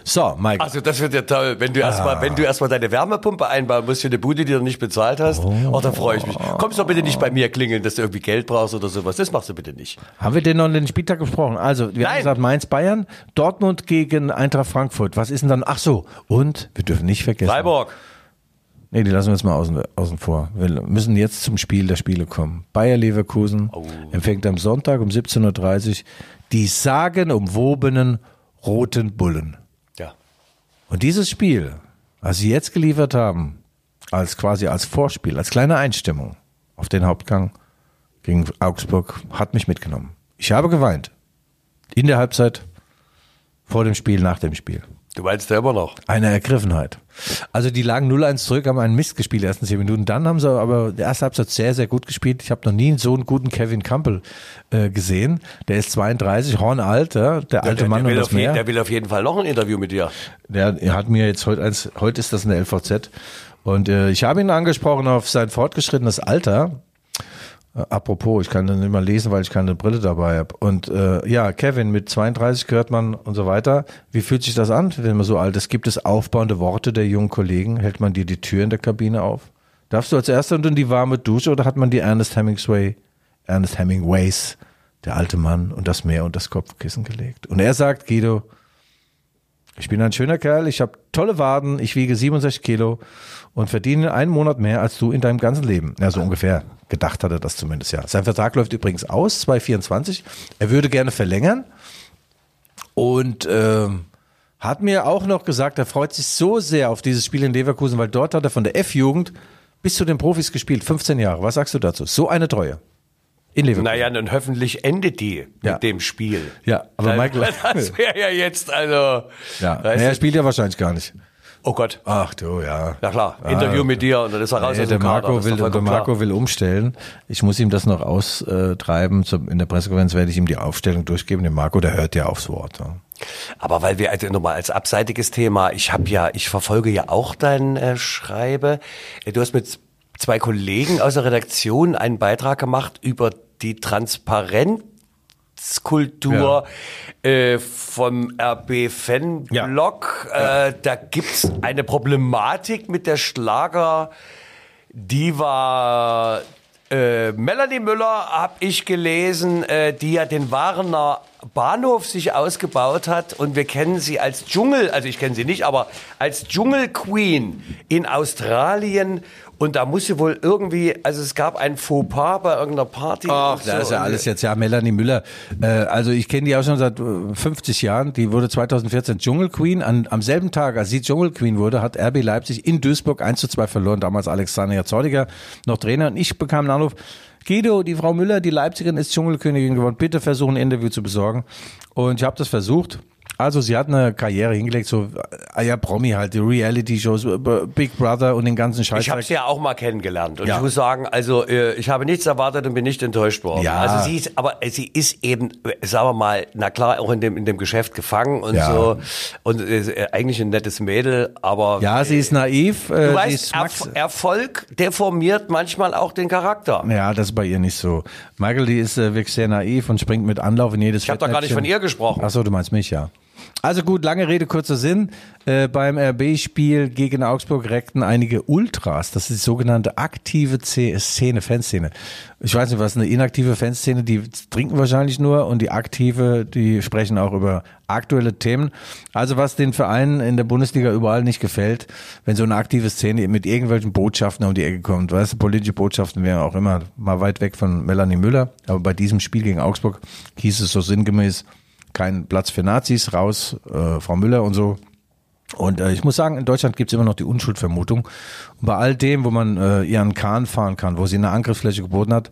So, Mike. Also das wird ja toll, wenn du erstmal, wenn du erstmal deine Wärmepumpe einbauen musst für eine Bude, die du nicht bezahlt hast. Oh, da freue ich mich. Kommst doch bitte nicht bei mir klingeln, dass du irgendwie Geld brauchst oder sowas. Das machst du bitte nicht. Haben wir denn noch den Spieltag besprochen? Also, wir haben Nein. gesagt Mainz Bayern, Dortmund gegen Eintracht Frankfurt. Was ist denn dann? Ach so, und wir dürfen nicht vergessen. Freiburg. Nee, die lassen wir jetzt mal außen, außen vor. Wir müssen jetzt zum Spiel der Spiele kommen. Bayer Leverkusen empfängt am Sonntag um 17.30 Uhr die sagenumwobenen Roten Bullen. Und dieses Spiel, was sie jetzt geliefert haben, als quasi als Vorspiel, als kleine Einstimmung auf den Hauptgang gegen Augsburg, hat mich mitgenommen. Ich habe geweint. In der Halbzeit, vor dem Spiel, nach dem Spiel. Du meinst ja immer noch. Eine Ergriffenheit. Also die lagen 0-1 zurück, haben einen Mist gespielt, die ersten 10 Minuten. Dann haben sie aber die erste Halbzeit sehr, sehr gut gespielt. Ich habe noch nie so einen guten Kevin Campbell äh, gesehen. Der ist 32, hornalt, ja, der alte der, Mann der, und will das auf jeden, Meer. der will auf jeden Fall noch ein Interview mit dir. Der, er hat mir jetzt heute eins, heute ist das in der LVZ. Und äh, ich habe ihn angesprochen auf sein fortgeschrittenes Alter. Äh, apropos, ich kann nicht mal lesen, weil ich keine Brille dabei habe. Und äh, ja, Kevin, mit 32 gehört man und so weiter. Wie fühlt sich das an, wenn man so alt ist? Gibt es aufbauende Worte der jungen Kollegen? Hält man dir die Tür in der Kabine auf? Darfst du als Erster unter die warme Dusche oder hat man die Ernest Hemingway, Ernest Hemingways, der alte Mann, und das Meer und das Kopfkissen gelegt? Und er sagt, Guido, ich bin ein schöner Kerl, ich habe tolle Waden, ich wiege 67 Kilo und verdiene einen Monat mehr als du in deinem ganzen Leben. Ja, so ungefähr. Gedacht hat er das zumindest, ja. Sein Vertrag läuft übrigens aus, 2024. Er würde gerne verlängern und ähm, hat mir auch noch gesagt, er freut sich so sehr auf dieses Spiel in Leverkusen, weil dort hat er von der F-Jugend bis zu den Profis gespielt, 15 Jahre. Was sagst du dazu? So eine Treue. In Leverkusen. Naja, dann hoffentlich endet die Ja. mit dem Spiel. Ja, aber Dann- Michael- [laughs] Das wäre ja jetzt, also. Ja, nee, er spielt ja wahrscheinlich gar nicht. oh Gott. Ach du, ja. Ja klar, Ah, Interview mit dir und dann ist er raus Nee, der Kader. Marco, will, der Marco will umstellen. Ich muss ihm das noch austreiben. In der Pressekonferenz werde ich ihm die Aufstellung durchgeben. Der Marco, der hört ja aufs Wort. Aber weil wir also nochmal als abseitiges Thema, ich habe ja, ich verfolge ja auch dein äh, Schreibe. Äh, Du hast mit zwei Kollegen aus der Redaktion einen Beitrag gemacht über die Transparenzkultur äh, vom RB Fanblog. Äh, da gibt's eine Problematik mit der Schlager Diva äh, Melanie Müller habe ich gelesen, äh, die ja den Warener Bahnhof sich ausgebaut hat und wir kennen sie als Dschungel, also ich kenne sie nicht, aber als Dschungelqueen in Australien und da muss sie wohl irgendwie, also es gab ein Fauxpas bei irgendeiner Party. Ach, und das ist so ja alles jetzt. Ja, Melanie Müller. Äh, also ich kenne die auch schon seit äh, 50 Jahren. Die wurde 2014 Dschungelqueen. An, am selben Tag, als sie Dschungelqueen wurde, hat RB Leipzig in Duisburg 1 zu 2 verloren. Damals Alexander Zordiger noch Trainer. Und ich bekam einen Anruf. Guido, die Frau Müller, die Leipzigerin ist Dschungelkönigin geworden. Bitte versuchen, ein Interview zu besorgen. Und ich habe das versucht. Also sie hat eine Karriere hingelegt, so äh, ja Promi halt, die Reality-Shows, äh, Big Brother und den ganzen Scheiß. Ich habe sie ja auch mal kennengelernt und Ja. ich muss sagen, also äh, ich habe nichts erwartet und bin nicht enttäuscht worden. Ja. Also sie ist, aber sie ist eben, äh, sagen wir mal, na klar auch in dem in dem Geschäft gefangen und Ja. so und äh, eigentlich ein nettes Mädel, aber Ja, sie ist naiv. Äh, du sie weißt, Erf Erfolg deformiert manchmal auch den Charakter. ja, das ist bei ihr nicht so. Michael, die ist äh, wirklich sehr naiv und springt mit Anlauf in jedes Ich habe doch gar nicht von ihr gesprochen. Ach so, du meinst mich, ja. Also gut, lange Rede, kurzer Sinn. Äh, beim RB-Spiel gegen Augsburg reckten einige Ultras, das ist die sogenannte aktive C Szene, Fanszene. Ich weiß nicht, was eine inaktive Fanszene, die trinken wahrscheinlich nur und die aktive, die sprechen auch über aktuelle Themen. Also was den Vereinen in der Bundesliga überall nicht gefällt, wenn so eine aktive Szene mit irgendwelchen Botschaften um die Ecke kommt. Weißt du, politische Botschaften wären auch immer mal weit weg von Melanie Müller. Aber bei diesem Spiel gegen Augsburg hieß es so sinngemäß, kein Platz für Nazis, raus, äh, Frau Müller und so. Und äh, ich muss sagen, in Deutschland gibt's immer noch die Unschuldvermutung. Und bei all dem, wo man äh, ihren Kahn fahren kann, wo sie eine Angriffsfläche geboten hat,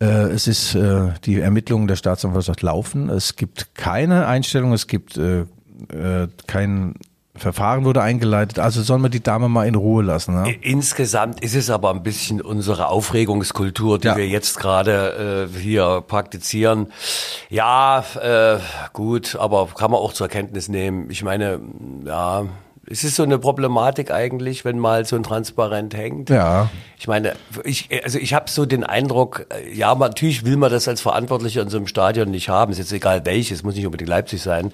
äh, es ist äh, die Ermittlungen der Staatsanwaltschaft laufen. Es gibt keine Einstellung, es gibt äh, äh, kein Verfahren wurde eingeleitet. Also soll man die Dame mal in Ruhe lassen. Ne? Insgesamt ist es aber ein bisschen unsere Aufregungskultur, die Ja. wir jetzt gerade äh, hier praktizieren. Ja, äh, gut, aber kann man auch zur Kenntnis nehmen. Ich meine, ja, es ist so eine Problematik eigentlich, wenn mal so ein Transparent hängt. Ja. Ich meine, ich, also ich habe so den Eindruck, äh, ja, natürlich will man das als Verantwortlicher in so einem Stadion nicht haben. Ist jetzt egal welches, muss nicht unbedingt Leipzig sein.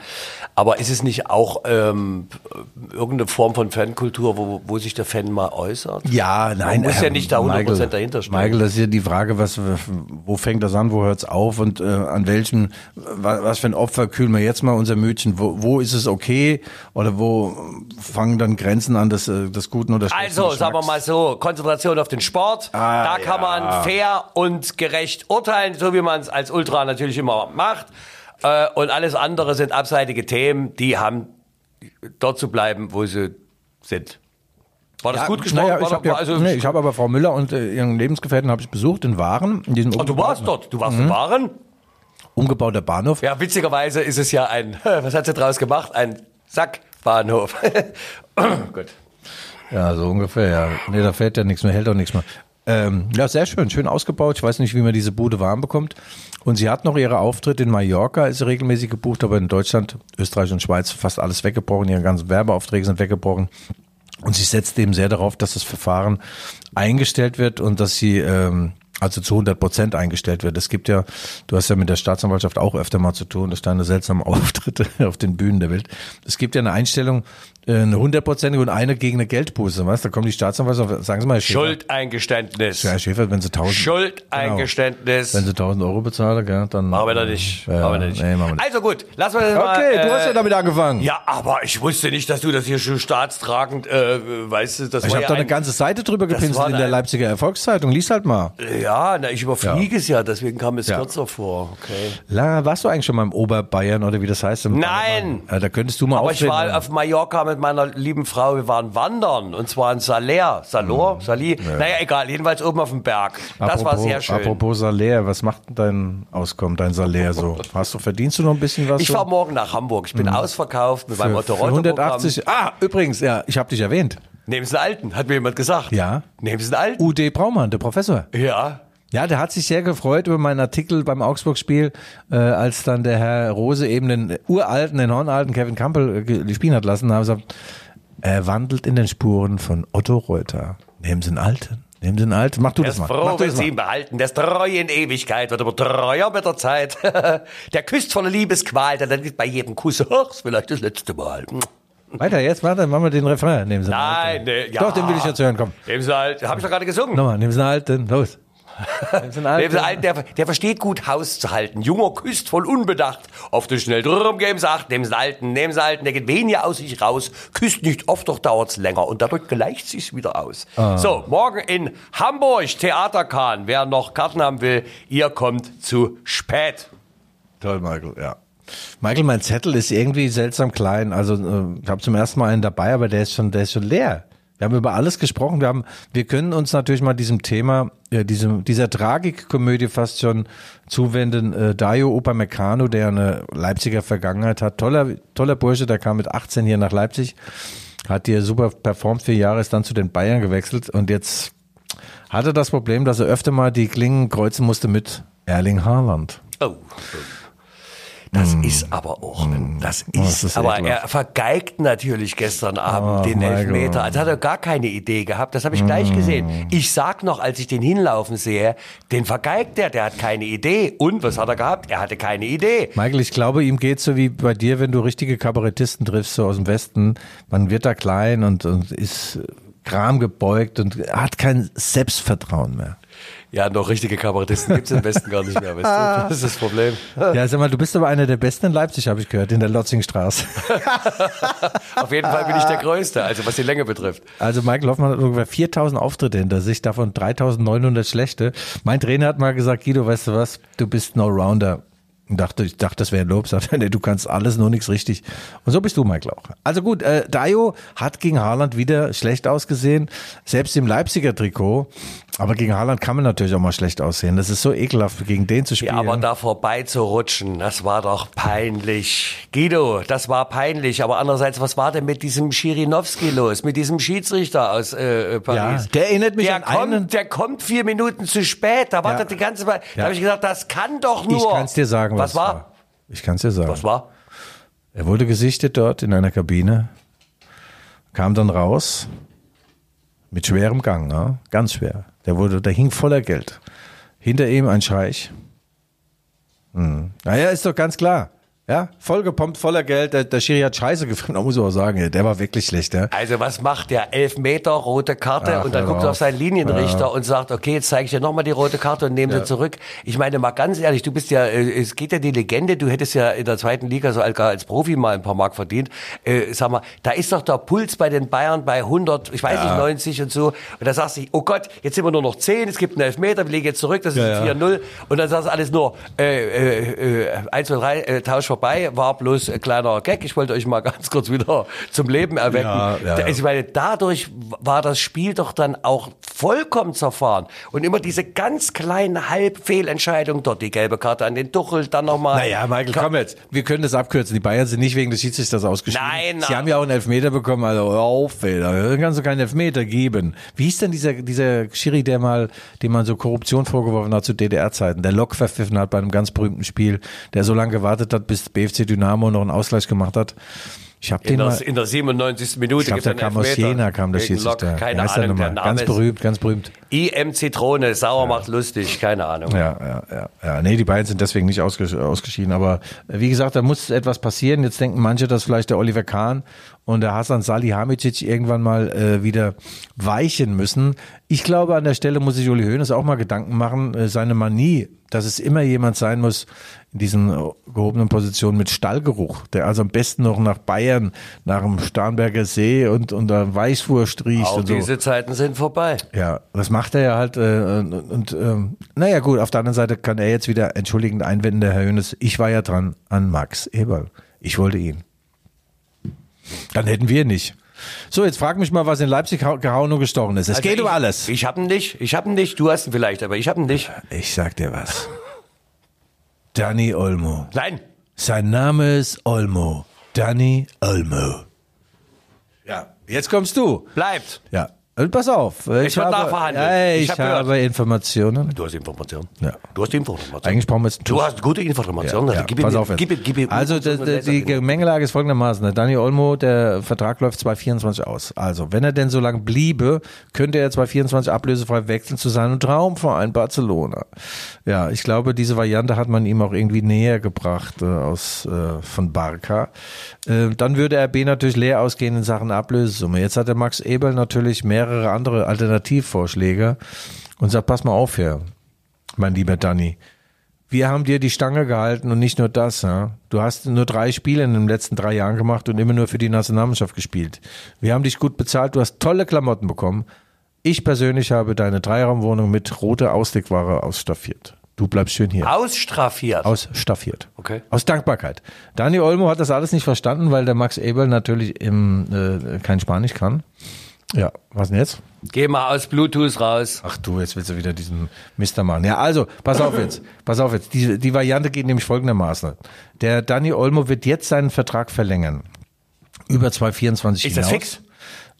Aber ist es nicht auch ähm, irgendeine Form von Fankultur, wo, wo sich der Fan mal äußert? Ja, nein. Man muss ja äh, nicht da 100% Michael, dahinter stehen. Michael, das ist ja die Frage, was, wo fängt das an, wo hört's auf und äh, an welchem, was, was für ein Opfer kühlen wir jetzt mal unser Mütchen? Wo, wo ist es okay oder wo fangen dann Grenzen an des, äh, des Guten oder schlechten Also, sagen wir mal so, Konzentration auf den Sport. Ah, da kann man fair und gerecht urteilen, so wie man es als Ultra natürlich immer macht. Äh, und alles andere sind abseitige Themen, die haben dort zu bleiben, wo sie sind. War das Ja, gut gesprochen? Naja, ich habe ja, also, nee, ich hab aber Frau Müller und äh, ihren Lebensgefährten habe ich besucht in Waren. In diesem Oh, du warst dort, du warst Mhm. in Waren? umgebauter Bahnhof. Ja, witzigerweise ist es ja ein, [laughs] was hat sie draus gemacht? Ein Sackbahnhof. [coughs] gut. Ja, so ungefähr, ja. Nee, da fällt ja nichts mehr, hält auch nichts mehr. Ähm, ja, sehr schön, schön ausgebaut. Ich weiß nicht, wie man diese Bude warm bekommt. Und sie hat noch ihre Auftritte in Mallorca, ist regelmäßig gebucht, aber in Deutschland, Österreich und Schweiz fast alles weggebrochen. Ihre ganzen Werbeaufträge sind weggebrochen. Und sie setzt eben sehr darauf, dass das Verfahren eingestellt wird und dass sie ähm, also zu 100 Prozent eingestellt wird. Es gibt ja, du hast ja mit der Staatsanwaltschaft auch öfter mal zu tun, das ist deine seltsamen [laughs] Auftritte auf den Bühnen der Welt. Es gibt ja eine Einstellung, eine hundertprozentige und eine gegen eine Geldbuße, weißt? Da kommt die Staatsanwaltschaft, sagen Sie mal, Herr Schäfer. Schuldeingeständnis. Ja, Herr Schäfer, wenn Sie 1000, Schuldeingeständnis. wenn Sie 1000 Euro bezahlen, gell, dann. Machen wir das nicht. Ja, machen wir nicht. Nee, machen wir nicht. Also gut, lassen wir das mal. Okay, du hast ja äh, damit angefangen. Ja, aber ich wusste nicht, dass du das hier schon staatstragend, äh, weißt du, das Ich habe ja da eine ein- ganze Seite drüber gepinselt in der Leipziger Erfolgszeitung. Lies halt mal. Ja, na, ich überfliege es ja, deswegen kam es Ja. kürzer vor. Okay. La, warst du eigentlich schon mal im Oberbayern oder wie das heißt? Im Nein! Ja, da könntest du mal Aber ich auftreten. war auf Mallorca mit meiner lieben Frau, wir waren wandern und zwar in Saler, Salor, Sali, naja egal, jedenfalls oben auf dem Berg. Das war Apropos- sehr schön. Apropos Salär, was macht denn dein Auskommen, dein Salär so? Hast du, verdienst du noch ein bisschen was? ich so? fahre morgen nach Hamburg, ich bin ausverkauft mit meinem für, Otto für Reuter 180. Ah, übrigens, ja, ich habe dich erwähnt. Nehmen Sie einen Alten, hat mir jemand gesagt. Ja. Nehmen Sie einen Alten. UD Braumann, der Professor. Ja. Ja, der hat sich sehr gefreut über meinen Artikel beim Augsburg-Spiel, äh, als dann der Herr Rose eben den uralten, den hornalten Kevin Campbell äh, spielen hat lassen. Da haben gesagt, er wandelt in den Spuren von Otto Reuter. Nehmen Sie einen alten. Nehmen Sie einen alten. Mach du das ist mal. froh, Mach du wenn das Sie mal. ihn behalten. Der ist treu in Ewigkeit, wird aber treuer mit der Zeit. [laughs] der küsst voller Liebesqual, der dann bei jedem Kuss, ach, ist vielleicht das letzte Mal. Weiter, jetzt warte, machen wir den Refrain. Nehmen Sie einen Nein, alten. nee, ja. Doch, den will ich jetzt hören, komm. Nehmen Sie halt, hab ich doch gerade gesungen. Nochmal, nehmen Sie einen alten. Los. Der, der versteht gut Haus zu halten. Junger küsst voll unbedacht. Oft ist schnell drum, geben Sie acht, einen alten, einen alten, der geht weniger aus sich raus, küsst nicht oft, doch dauert's länger und dadurch gleicht sich's wieder aus. Ah. So, morgen in Hamburg, Theaterkahn. Wer noch Karten haben will, ihr kommt zu spät. Toll, Michael, ja. Michael, mein Zettel ist irgendwie seltsam klein. Also, äh, ich habe zum ersten Mal einen dabei, aber der ist schon, der ist schon leer. Wir haben über alles gesprochen. Wir haben, wir können uns natürlich mal diesem Thema, äh, diesem, dieser Tragikkomödie fast schon zuwenden. Äh, Dario Upamecano, der eine Leipziger Vergangenheit hat, toller, toller Bursche, der kam mit 18 hier nach Leipzig, hat hier super performt, vier Jahre ist dann zu den Bayern gewechselt und jetzt hatte das Problem, dass er öfter mal die Klingen kreuzen musste mit Erling Haaland. Oh. Das ist aber auch, das ist, Mm. das ist aber ekelhaft. er vergeigt natürlich gestern Abend Oh, den. Elfmeter. Also hat er gar keine Idee gehabt. Das habe ich gleich Mm. gesehen. Ich sag noch, als ich den hinlaufen sehe, den vergeigt er, der hat keine Idee. Und was hat er gehabt? Er hatte keine Idee. Michael, ich glaube, ihm geht so wie bei dir, wenn du richtige Kabarettisten triffst, so aus dem Westen. Man wird da klein und, und ist Kram gebeugt und hat kein Selbstvertrauen mehr. Ja, noch richtige Kabarettisten gibt's im Westen gar nicht mehr, weißt du? Das ist das Problem. Ja, sag mal, du bist aber einer der Besten in Leipzig, habe ich gehört, in der Lotzingstraße. [laughs] Auf jeden Fall bin ich der Größte, also was die Länge betrifft. Also Michael Hoffmann hat ungefähr 4000 Auftritte hinter sich, davon 3900 schlechte. Mein Trainer hat mal gesagt, Guido, weißt du was, du bist ein Allrounder. Und dachte, ich dachte, das wäre ein Lob. Sagt er, nee, du kannst alles, nur nichts richtig. Und so bist du, Michael, auch. Also gut, äh, Dayo hat gegen Haaland wieder schlecht ausgesehen, selbst im Leipziger Trikot. Aber gegen Haaland kann man natürlich auch mal schlecht aussehen. Das ist so ekelhaft, gegen den zu spielen. Ja, aber da vorbei zu rutschen, das war doch peinlich. Guido, das war peinlich. Aber andererseits, was war denn mit diesem Schirinowski los? Mit diesem Schiedsrichter aus äh, äh, Paris? Ja, der erinnert mich der an kommt, einen- Der kommt vier Minuten zu spät. Da wartet Ja. die ganze Zeit. Da Ja. habe ich gesagt, das kann doch nur. ich kann es dir sagen, was, was war? Ich kann es dir sagen. Was war? Er wurde gesichtet dort in einer Kabine, kam dann raus mit schwerem Gang, ja? ganz schwer. Der wurde, der hing voller Geld. Hinter ihm ein Scheich. Hm. Naja, ist doch ganz klar. Ja, vollgepumpt, voller Geld. Der, der Schiri hat Scheiße gefilmt, da muss ich auch sagen, der war wirklich schlecht. Ja? Also was macht der? Elf Meter, rote Karte Ach, und dann guckt er auf. seinen Linienrichter und sagt, okay, jetzt zeige ich dir nochmal die rote Karte und nehme sie zurück. Ich meine mal ganz ehrlich, du bist ja, äh, es geht ja die Legende, du hättest ja in der zweiten Liga so als, Profi mal ein paar Mark verdient. Äh, sag mal, da ist doch der Puls bei den Bayern bei 100, ich weiß nicht, 90 und so. Und da sagst du, oh Gott, jetzt sind wir nur noch 10, es gibt einen Elfmeter, wir legen jetzt zurück, das ist Ja, ja. ein 4-0. Und dann sagst du alles nur, äh, äh, äh, 1, 2, 3, äh, Tausch vorbei, war bloß ein kleiner Gag. Ich wollte euch mal [laughs] ganz kurz wieder zum Leben erwecken. Ja, ja, ja. Ich meine, dadurch war das Spiel doch dann auch vollkommen zerfahren. Und immer diese ganz kleinen Halbfehlentscheidungen dort, die gelbe Karte an den Tuchel, dann nochmal. Naja, Michael, komm jetzt. Wir können das abkürzen. Die Bayern sind nicht wegen des Schiedsrichters ausgeschieden. Nein, Sie haben ja auch einen Elfmeter bekommen, also auf, ey, da kannst du keinen Elfmeter geben. Wie hieß denn dieser, dieser Schiri, der mal, dem man so Korruption vorgeworfen hat zu DDR-Zeiten, der Lok verpfiffen hat bei einem ganz berühmten Spiel, der so lange gewartet hat, bis BFC Dynamo noch einen Ausgleich gemacht hat. Ich habe in, den mal, der, in der 97. Minute ich glaube, einen kam aus Jena, kam gegen Lok. Schiedsrichter. Keine heißt Ahnung, der? Name Ganz berühmt, ganz berühmt. IM Zitrone, sauer macht lustig, keine Ahnung. Ja, ja, ja, ja. Nee, die beiden sind deswegen nicht ausges ausgeschieden. Aber äh, wie gesagt, da muss etwas passieren. Jetzt denken manche, dass vielleicht der Oliver Kahn und der Hasan Salihamidzic irgendwann mal äh, wieder weichen müssen. Ich glaube, an der Stelle muss sich Uli Hoeneß auch mal Gedanken machen, äh, seine Manie, dass es immer jemand sein muss in diesen äh, gehobenen Positionen mit Stallgeruch, der also am besten noch nach Bayern, nach dem Starnberger See und, und der Weißwurst riecht Auch und so. diese Zeiten sind vorbei. Ja, das macht er ja halt. Äh, und und ähm, naja, gut, auf der anderen Seite kann er jetzt wieder entschuldigend einwenden, der Herr Hönes. Ich war ja dran an Max Eberl. Ich wollte ihn. Dann hätten wir nicht. So, jetzt frag mich mal, was in Leipzig hau- gehauen und gestochen ist. Es Also geht ich, um alles. Ich hab ihn nicht, ich hab ihn nicht, du hast ihn vielleicht, aber ich hab ihn nicht. Ich sag dir was. Danny Olmo. Nein, Sein Name ist Olmo. Danny Olmo. Ja, jetzt kommst du. bleibt. Ja, und pass auf. Ich, wird habe, nachverhandelt. Ja, Ich ich, hab gehört. habe Informationen. Du hast Informationen. Ja. Du hast Informationen. Eigentlich brauchen wir jetzt Du hast gute Informationen. Ja, also gib ihm, pass auf jetzt. gib, ihm- gib, ihm- also so die, eine die, die Gemengelage ist folgendermaßen. Der Daniel Olmo, der Vertrag läuft 2024 aus. Also, wenn er denn so lange bliebe, könnte er 2024 ablösefrei wechseln zu seinem Traumverein Barcelona. Ja, ich glaube, diese Variante hat man ihm auch irgendwie näher gebracht äh, aus äh, von Barca. Äh, dann würde RB natürlich leer ausgehen in Sachen Ablösesumme. Jetzt hat der Max Eberl natürlich mehrere andere Alternativvorschläge und sagt, pass mal auf hier, mein lieber Danny. Wir haben dir die Stange gehalten und nicht nur das. Ja? Du hast nur drei Spiele in den letzten drei Jahren gemacht und immer nur für die Nationalmannschaft gespielt. Wir haben dich gut bezahlt, du hast tolle Klamotten bekommen. Ich persönlich habe deine Dreiraumwohnung mit roter Auslegware ausstaffiert. Du bleibst schön hier. Ausstraffiert. Ausstaffiert. Okay. Aus Dankbarkeit. Dani Olmo hat das alles nicht verstanden, weil der Max Eberl natürlich im, äh, kein Spanisch kann. Ja, was denn jetzt? Geh mal aus Bluetooth raus. Ach du, jetzt willst du wieder diesen Mister machen. Ja, also, pass auf jetzt. Pass auf jetzt. Die, die Variante geht nämlich folgendermaßen. Der Dani Olmo wird jetzt seinen Vertrag verlängern. Über 2024 Ist das hinaus. fix?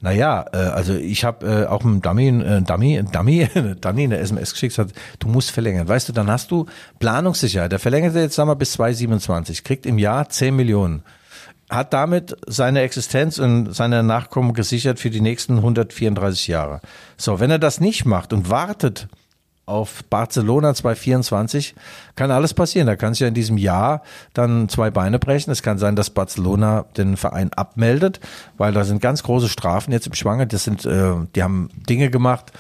Naja, äh, also ich habe äh, auch einem Dummy, äh, Dummy, Dummy, [laughs] Dummy eine SMS geschickt, hat, du musst verlängern. Weißt du, dann hast du Planungssicherheit. Der verlängert jetzt, sagen wir, bis 2027, kriegt im Jahr 10 Millionen. Hat damit seine Existenz und seine Nachkommen gesichert für die nächsten 134 Jahre. So, wenn er das nicht macht und wartet auf Barcelona 2024 kann alles passieren. Da kann es ja in diesem Jahr dann zwei Beine brechen. Es kann sein, dass Barcelona den Verein abmeldet, weil da sind ganz große Strafen jetzt im Schwange. Das sind, äh, die haben Dinge gemacht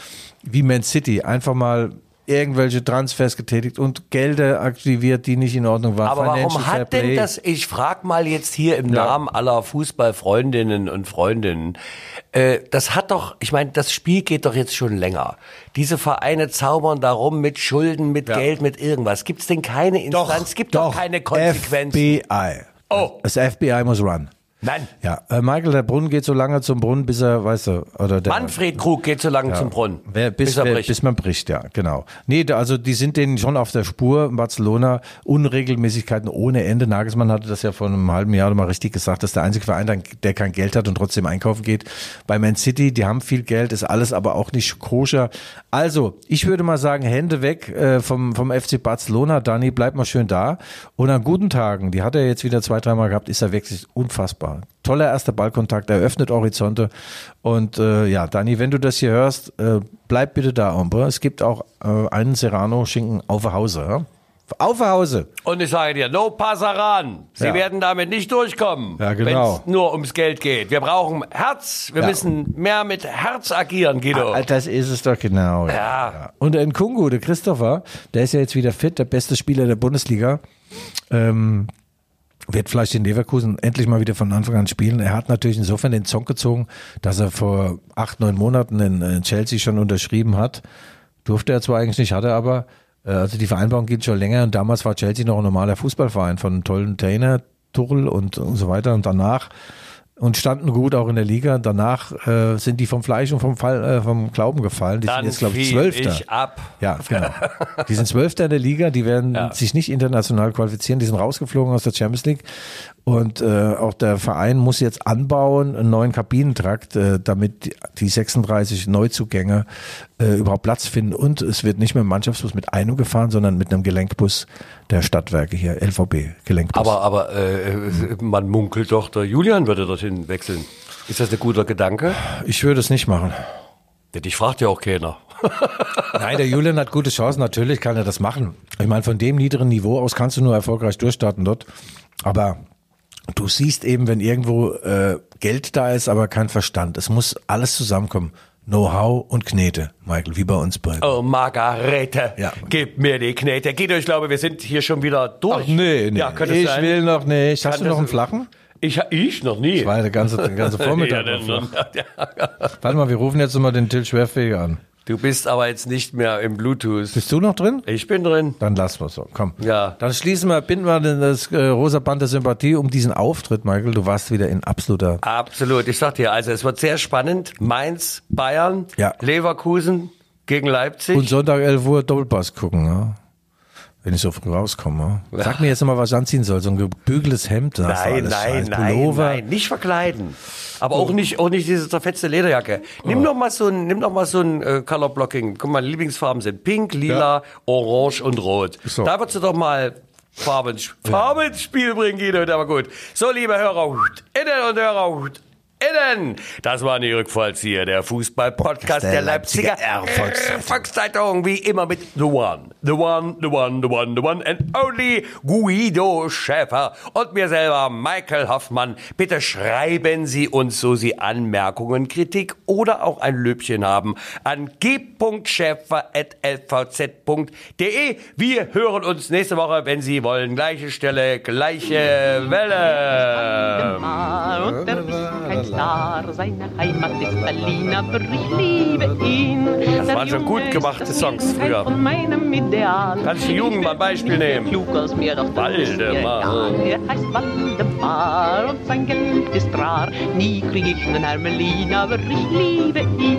wie Man City, einfach mal irgendwelche Transfers getätigt und Gelder aktiviert, die nicht in Ordnung waren. Aber warum Financial Fair hat denn das, ich frag mal jetzt hier im Ja. Namen aller Fußballfreundinnen und Freundinnen, äh, das hat doch, ich meine, das Spiel geht doch jetzt schon länger. Diese Vereine zaubern darum mit Schulden, mit Ja. Geld, mit irgendwas. Gibt es denn keine Instanz? gibt doch, keine Konsequenzen. FBI. Oh. Das FBI muss run. Nein. Ja, äh, Michael, der Brunnen geht so lange zum Brunnen, bis er, weißt du, oder der Manfred Krug geht so lange zum Brunnen. Wer, bis, bis er wer, bricht. bis man bricht, ja, genau. Nee, da, also die sind denen schon auf der Spur. Barcelona, Unregelmäßigkeiten ohne Ende. Nagelsmann hatte das ja vor einem halben Jahr mal richtig gesagt, dass der einzige Verein, der- der kein Geld hat und trotzdem einkaufen geht. Bei Man City, die haben viel Geld, ist alles aber auch nicht koscher. Also, ich würde mal sagen, Hände weg äh, vom, vom FC Barcelona. Dani, bleib mal schön da. Und an guten Tagen, die hat er jetzt wieder zwei, dreimal gehabt, ist er wirklich unfassbar. Toller erster Ballkontakt, eröffnet Horizonte. Und äh, ja, Dani, wenn du das hier hörst, äh, bleib bitte da, Ombre. Es gibt auch äh, einen Serrano-Schinken auf Hause. Ja? Auf der Hause. Und ich sage dir, no Passaran. Sie Ja. werden damit nicht durchkommen, Ja, genau. wenn es nur ums Geld geht. Wir brauchen Herz. Wir Ja. müssen mehr mit Herz agieren, Guido. Ah, Das ist es doch genau. Ja. Und ein Kungu, der Christopher, der ist ja jetzt wieder fit, der beste Spieler der Bundesliga. Ähm, wird vielleicht in Leverkusen endlich mal wieder von Anfang an spielen. Er hat natürlich insofern den Zong gezogen, dass er vor acht, neun Monaten in Chelsea schon unterschrieben hat. Durfte er zwar eigentlich nicht, hatte er aber. Äh, Also die Vereinbarung geht schon länger und damals war Chelsea noch ein normaler Fußballverein von einem tollen Trainer, Tuchel und, und so weiter. Und danach und standen gut auch in der Liga. Danach äh, sind die vom Fleisch und vom, Fall, äh, vom Glauben gefallen. Die Dann sind jetzt, glaube ich, Zwölfter. ich ab. Ja, genau. Die sind Zwölfter in der Liga, die werden Ja. sich nicht international qualifizieren, die sind rausgeflogen aus der Champions League. Und äh, auch der Verein muss jetzt anbauen, einen neuen Kabinentrakt, äh, damit die- die 36 Neuzugänge äh, überhaupt Platz finden. Und es wird nicht mehr im Mannschaftsbus mit einem gefahren, sondern mit einem Gelenkbus der Stadtwerke hier, LVB, Gelenkbus. Aber, aber äh, man munkelt doch, der Julian würde dorthin wechseln. Ist das ein guter Gedanke? ich würde es nicht machen. Ja, Dich fragt ja auch keiner. [laughs] Nein, der Julian hat gute Chancen, natürlich kann er das machen. Ich meine, von dem niederen Niveau aus kannst du nur erfolgreich durchstarten dort. Aber du siehst eben, wenn irgendwo äh, Geld da ist, aber kein Verstand. Es muss alles zusammenkommen. Know-how und Knete, Michael, wie bei uns beiden. Oh, Margarete, Ja. gib mir die Knete. Guido, ich glaube, wir sind hier schon wieder durch. Ja, könnte es ich sein. will noch nicht. Hast Kann du noch einen flachen? Ich, ich noch nie. War der ganze, der ganze [laughs] Vormittag Ja. Warte mal, wir rufen jetzt mal den Till Schwerfähiger an. Du bist aber jetzt nicht mehr im Bluetooth. Bist du noch drin? Ich bin drin. Dann lassen wir es so. Komm. Ja. Dann schließen wir, binden wir das äh, rosa Band der Sympathie um diesen Auftritt, Michael. Du warst wieder in absoluter Absolut. Ich sag dir, also es wird sehr spannend. Mainz, Bayern, Ja. Leverkusen gegen Leipzig. Und Sonntag 11 Uhr Doppelpass gucken, ja. Wenn ich so früh rauskomme. Ja. Sag mir jetzt mal, was ich anziehen soll. So ein gebügeltes Hemd. da Nein, nein, nein, Pullover. nein, nicht verkleiden. Aber auch nicht, auch nicht diese zerfetzte Lederjacke. Nimm doch mal so ein, nimm doch mal so ein äh, Color Blocking. Guck mal, Lieblingsfarben sind Pink, Lila, Orange und Rot. So. Da würdest du doch mal Farben, Farben ins Spiel bringen, Guido. Aber gut. So, liebe Hörer, innen und Hörer, innen. Das war die Rückfallzieher, der Fußball-Podcast Der der, Leipziger, Leipziger Erfolgszeitung. Erfolgszeitung. Wie immer mit The One, The One, The One, The One, The One and only Guido Schäfer und mir selber, Michael Hoffmann. Bitte schreiben Sie uns, so Sie Anmerkungen, Kritik oder auch ein Löbchen haben, an g.schäfer.lvz.de. Wir hören uns nächste Woche, wenn Sie wollen. Gleiche Stelle, gleiche Welle. Star, seine Heimat ist Berlin, aber ich liebe ihn. Das waren schon gut gemachte Songs früher. Von meinem Ideal. Kann ich die Jugend mal ein Beispiel nehmen? Du Waldemar. Er heißt Waldemar und sein Geld ist rar. Nie krieg ich nen Hermelin, aber ich liebe ihn.